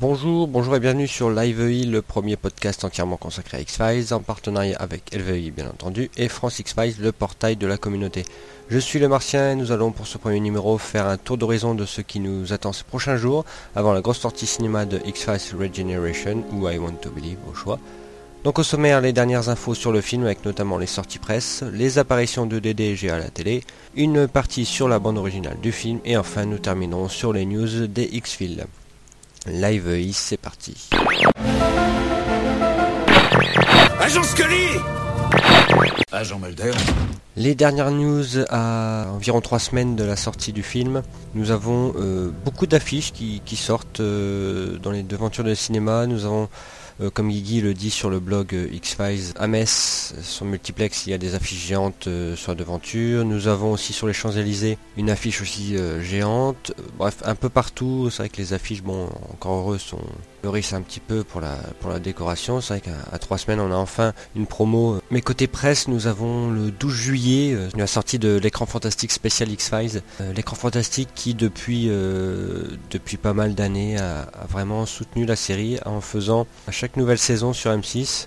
Bonjour, bonjour et bienvenue sur LiveEI, le premier podcast entièrement consacré à X-Files, en partenariat avec LVEI bien entendu, et France X-Files, le portail de la communauté. Je suis le Martien et nous allons pour ce premier numéro faire un tour d'horizon de ce qui nous attend ces prochains jours, avant la grosse sortie cinéma de X-Files Regeneration, ou I Want to Believe, au choix. Donc au sommaire, les dernières infos sur le film avec notamment les sorties presse, les apparitions de Dédé et G à la télé, une partie sur la bande originale du film et enfin nous terminerons sur les news des X-Files. Live EI, c'est parti. Agent Scully Agent Mulder Les dernières news à environ trois semaines de la sortie du film, nous avons euh, beaucoup d'affiches qui, sortent euh, dans les devantures de cinéma. Nous avons euh, comme Guigui le dit sur le blog euh, X-Files, à Metz, son multiplex, il y a des affiches géantes euh, sur la devanture. Nous avons aussi sur les Champs-Élysées une affiche aussi géante. Bref, un peu partout, c'est vrai que les affiches, bon, encore heureux, sont fleurissent un petit peu pour la, pour la décoration. C'est vrai qu'à trois semaines, on a enfin une promo. Mais côté presse, nous avons le 12 juillet la sortie de l'écran fantastique spécial X-Files. l'écran fantastique qui, depuis, depuis pas mal d'années, a, a, vraiment soutenu la série en faisant à chaque nouvelle saison sur M6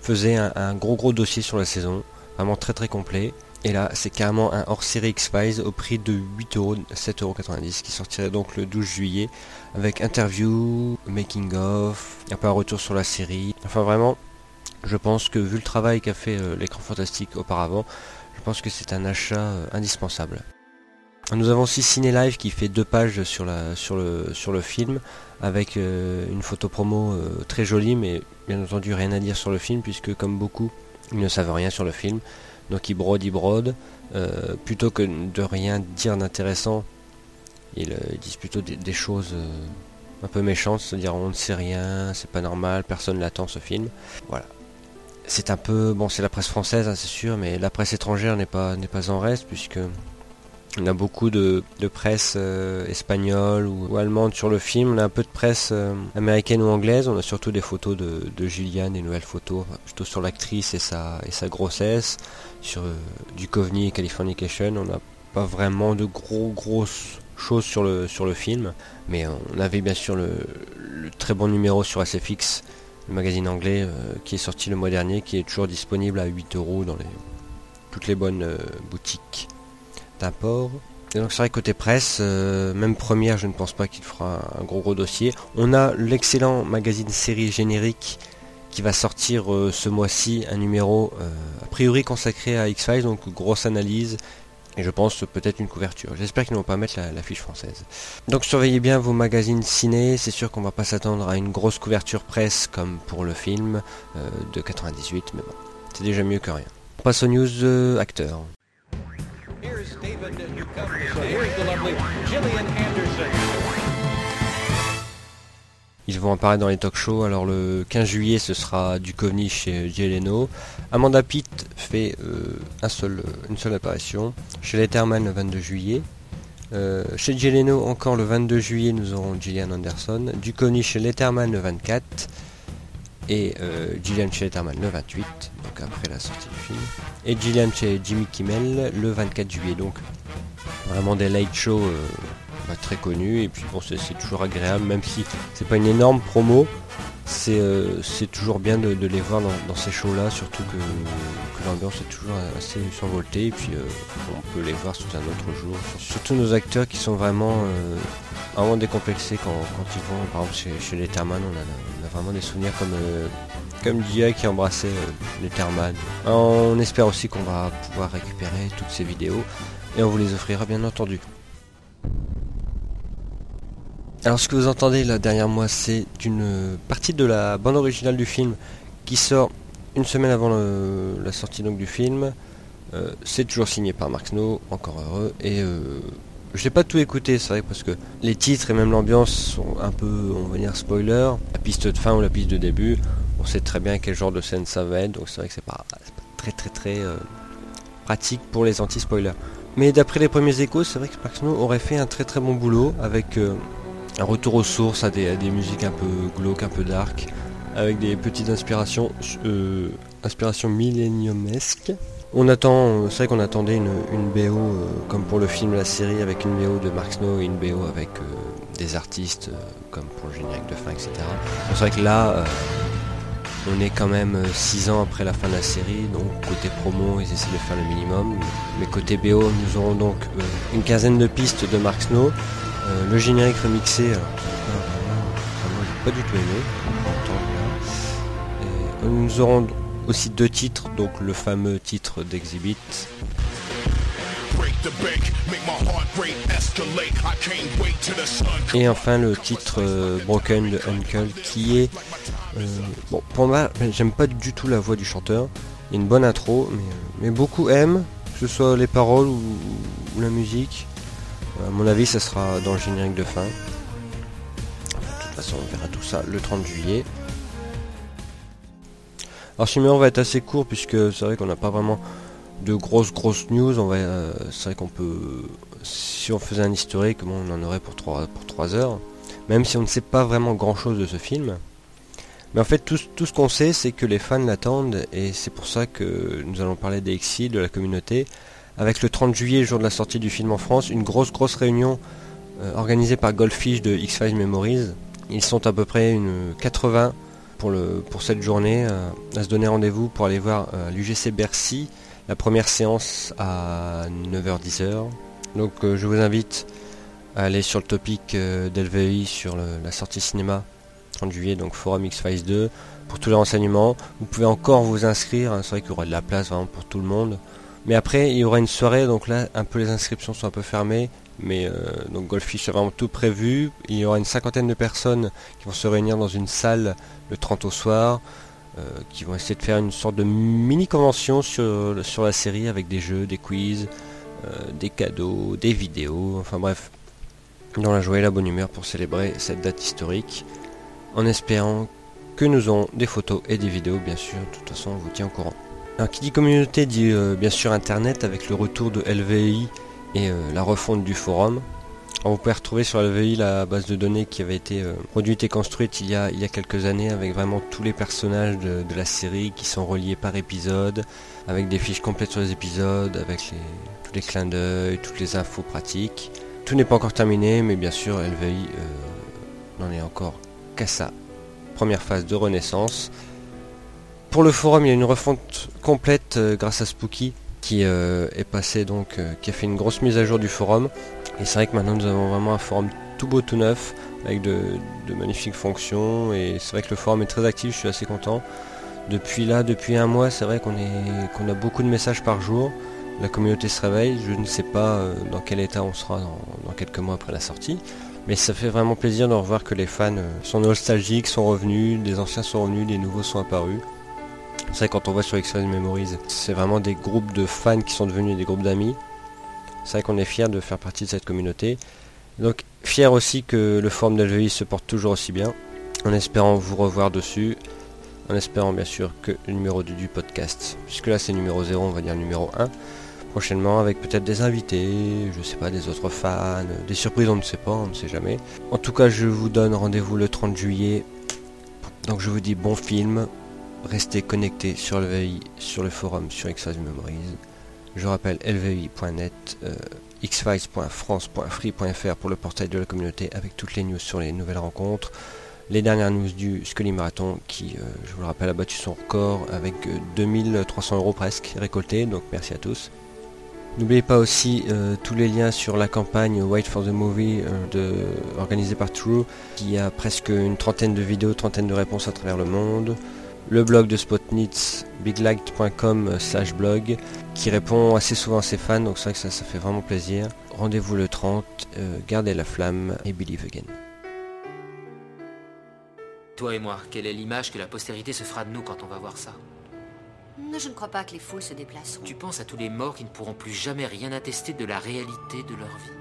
faisait un, gros gros dossier sur la saison, vraiment très très complet. Et là, c'est carrément un hors-série X-Files au prix de 8 euros, 7,90€ qui sortirait donc le 12 juillet avec interview, making of, un peu un retour sur la série. Enfin vraiment, je pense que vu le travail qu'a fait euh, l'écran fantastique auparavant, je pense que c'est un achat euh, indispensable. Nous avons aussi Ciné Live qui fait deux pages sur, le, film avec euh, une photo promo euh, très jolie mais bien entendu rien à dire sur le film puisque comme beaucoup ils ne savent rien sur le film. Donc ils brodent ils brodent. Euh, plutôt que de rien dire d'intéressant ils, disent plutôt des, choses un peu méchantes c'est à dire on ne sait rien c'est pas normal personne l'attend ce film. Voilà. C'est un peu bon c'est la presse française hein, c'est sûr mais la presse étrangère n'est pas n'est pas en reste puisque on a beaucoup de, presse euh, espagnole ou, allemande sur le film. On a un peu de presse euh, américaine ou anglaise. On a surtout des photos de, de Gillian, des nouvelles photos, plutôt sur l'actrice et sa, et sa grossesse. Sur euh, Coveney Californication, on n'a pas vraiment de gros grosses choses sur le, sur le film. Mais on avait bien sûr le, très bon numéro sur SFX, le magazine anglais, qui est sorti le mois dernier, qui est toujours disponible à 8 euros dans les, toutes les bonnes boutiques d'apport. Et donc c'est vrai côté presse, euh, même première, je ne pense pas qu'il fera un gros gros dossier. On a l'excellent magazine série générique qui va sortir euh, ce mois-ci, un numéro euh, a priori consacré à X-Files, donc grosse analyse et je pense peut-être une couverture. J'espère qu'ils ne vont pas mettre la, fiche française. Donc surveillez bien vos magazines ciné, c'est sûr qu'on va pas s'attendre à une grosse couverture presse comme pour le film de 98, mais bon, c'est déjà mieux que rien. On passe aux news acteurs. Ils vont apparaître dans les talk shows. Alors le 15 juillet, ce sera du Duchovny chez Jeleno. Amanda Pitt fait euh, une seule apparition. Chez Letterman le 22 juillet. Euh, chez Jeleno encore le 22 juillet, nous aurons Gillian Anderson. Du Duchovny chez Letterman le 24 et euh, Gillian chez Letterman le 28, après la sortie du film, et Gillian chez Jimmy Kimmel le 24 juillet, donc. Vraiment des late shows euh, très connus, et puis bon c'est toujours agréable, même si c'est pas une énorme promo, c'est euh, toujours bien de, les voir dans, ces shows-là, surtout que, l'ambiance est toujours assez survoltée, et puis on peut les voir sous un autre jour, surtout nos acteurs qui sont vraiment vraiment décomplexés quand, ils vont, par exemple chez, chez Letterman, on a, on a, vraiment des souvenirs comme, euh, comme Dia qui embrassait euh, Letterman. On espère aussi qu'on va pouvoir récupérer toutes ces vidéos et on vous les offrira bien entendu. Alors ce que vous entendez là derrière moi c'est une partie de la bande originale du film qui sort une semaine avant la sortie donc du film. Euh, c'est toujours signé par Mark Snow, encore heureux, et euh, je n'ai pas tout écouté, c'est vrai, parce que les titres et même l'ambiance sont un peu, on va dire, spoiler. La piste de fin ou la piste de début, on sait très bien quel genre de scène ça va être, donc c'est vrai que c'est pas, très très euh, pratique pour les anti-spoilers. Mais d'après les premiers échos, c'est vrai que Spark aurait fait un très très bon boulot avec euh, un retour aux sources, à des, musiques un peu glauques, un peu dark, avec des petites inspirations, euh, inspirations milléniumesques On attend, c'est vrai qu'on attendait une, BO comme pour le film, la série, avec une BO de Mark Snow et une BO avec des artistes comme pour le générique de fin, etc. C'est vrai que là, on est quand même 6 ans après la fin de la série, donc côté promo, ils essaient de faire le minimum. Mais côté BO, nous aurons donc une quinzaine de pistes de Mark Snow, le générique remixé, pas du tout aimé. nous aurons aussi deux titres, donc le fameux titre d'Exhibit. Et enfin le titre euh, Broken de Uncle qui est... Euh, bon, pour moi, j'aime pas du tout la voix du chanteur. Il y a une bonne intro, mais, beaucoup aiment, que ce soit les paroles ou, ou la musique. À mon avis, ça sera dans le générique de fin on verra tout ça le 30 juillet. Alors numéro va être assez court puisque c'est vrai qu'on n'a pas vraiment de grosses grosses news. On va, euh, c'est vrai qu'on peut, si on faisait un historique, on en aurait pour 3, pour 3 heures. Même si on ne sait pas vraiment grand chose de ce film. Mais en fait, tout, ce qu'on sait, c'est que les fans l'attendent et c'est pour ça que nous allons parler des XI, de la communauté. Avec le 30 juillet, jour de la sortie du film en France, une grosse grosse réunion euh, organisée par Goldfish de X-Files Memories ils sont à peu près une 80 pour, le, pour cette journée euh, à se donner rendez-vous pour aller voir l'UGC Bercy, la première séance à 9h-10h. Donc euh, je vous invite à aller sur le topic d'LVI sur la sortie cinéma 30 juillet, donc Forum X-Files 2, pour tous les renseignements. Vous pouvez encore vous inscrire, hein, c'est vrai qu'il y aura de la place vraiment pour tout le monde. Mais après, il y aura une soirée, donc là, un peu les inscriptions sont un peu fermées. Mais euh, donc Goldfish a vraiment tout prévu. Il y aura une cinquantaine de personnes qui vont se réunir dans une salle le 30 au soir, euh, qui vont essayer de faire une sorte de mini-convention sur, sur la série avec des jeux, des quiz, euh, des cadeaux, des vidéos, enfin bref, dans la joie et la bonne humeur pour célébrer cette date historique, en espérant que nous aurons des photos et des vidéos, bien sûr, de toute façon on vous tient au courant. Alors qui dit communauté dit bien sûr internet avec le retour de LVI et euh, la refonte du forum. Vous pouvez retrouver sur la VI la base de données qui avait été euh, produite et construite il y, a, quelques années avec vraiment tous les personnages de, la série qui sont reliés par épisode, avec des fiches complètes sur les épisodes, avec tous les clins d'œil, toutes les infos pratiques. Tout n'est pas encore terminé, mais bien sûr LVI euh, n'en est encore qu'à sa première phase de renaissance. Pour le forum, il y a une refonte complète grâce à Spooky qui euh, est passé donc, euh, qui a fait une grosse mise à jour du forum. Et c'est vrai que maintenant nous avons vraiment un forum tout beau, tout neuf, avec de, magnifiques fonctions. Et c'est vrai que le forum est très actif, je suis assez content. Depuis là, depuis un mois, c'est vrai qu'on a beaucoup de messages par jour. La communauté se réveille. Je ne sais pas euh, dans quel état on sera dans, quelques mois après la sortie. Mais ça fait vraiment plaisir de revoir que les fans sont nostalgiques, sont revenus, des anciens sont revenus, des nouveaux sont apparus. C'est vrai quand on voit sur X-Files Memories, c'est vraiment des groupes de fans qui sont devenus des groupes d'amis. C'est vrai qu'on est fier de faire partie de cette communauté. Donc fier aussi que le forum d'Alveille se porte toujours aussi bien, en espérant vous revoir dessus, en espérant bien sûr que le numéro 2 du podcast, puisque là c'est numéro 0, on va dire numéro 1, prochainement avec peut-être des invités, je sais pas, des autres fans, des surprises on ne sait pas, on ne sait jamais. En tout cas je vous donne rendez-vous le 30 juillet, donc je vous dis bon film, Restez connectés sur LVI, sur le forum, sur X-Files Memories. Je rappelle lvi.net, euh, xfiles.france.free.fr pour le portail de la communauté avec toutes les news sur les nouvelles rencontres. Les dernières news du Scully Marathon qui, euh, je vous le rappelle, a battu son record avec 2300 euh, euros presque récoltés, donc merci à tous. N'oubliez pas aussi tous les liens sur la campagne Wait for the Movie organisée par True, qui a presque une trentaine de vidéos, trentaine de réponses à travers le monde le blog de Spotnitz, biglight.com euh, slash blog, qui répond assez souvent à ses fans, donc c'est vrai que ça, ça fait vraiment plaisir. Rendez-vous le 30, euh, gardez la flamme et believe again. Toi et moi, quelle est l'image que la postérité se fera de nous quand on va voir ça? Je ne crois pas que les foules se déplaceront. Tu penses à tous les morts qui ne pourront plus jamais rien attester de la réalité de leur vie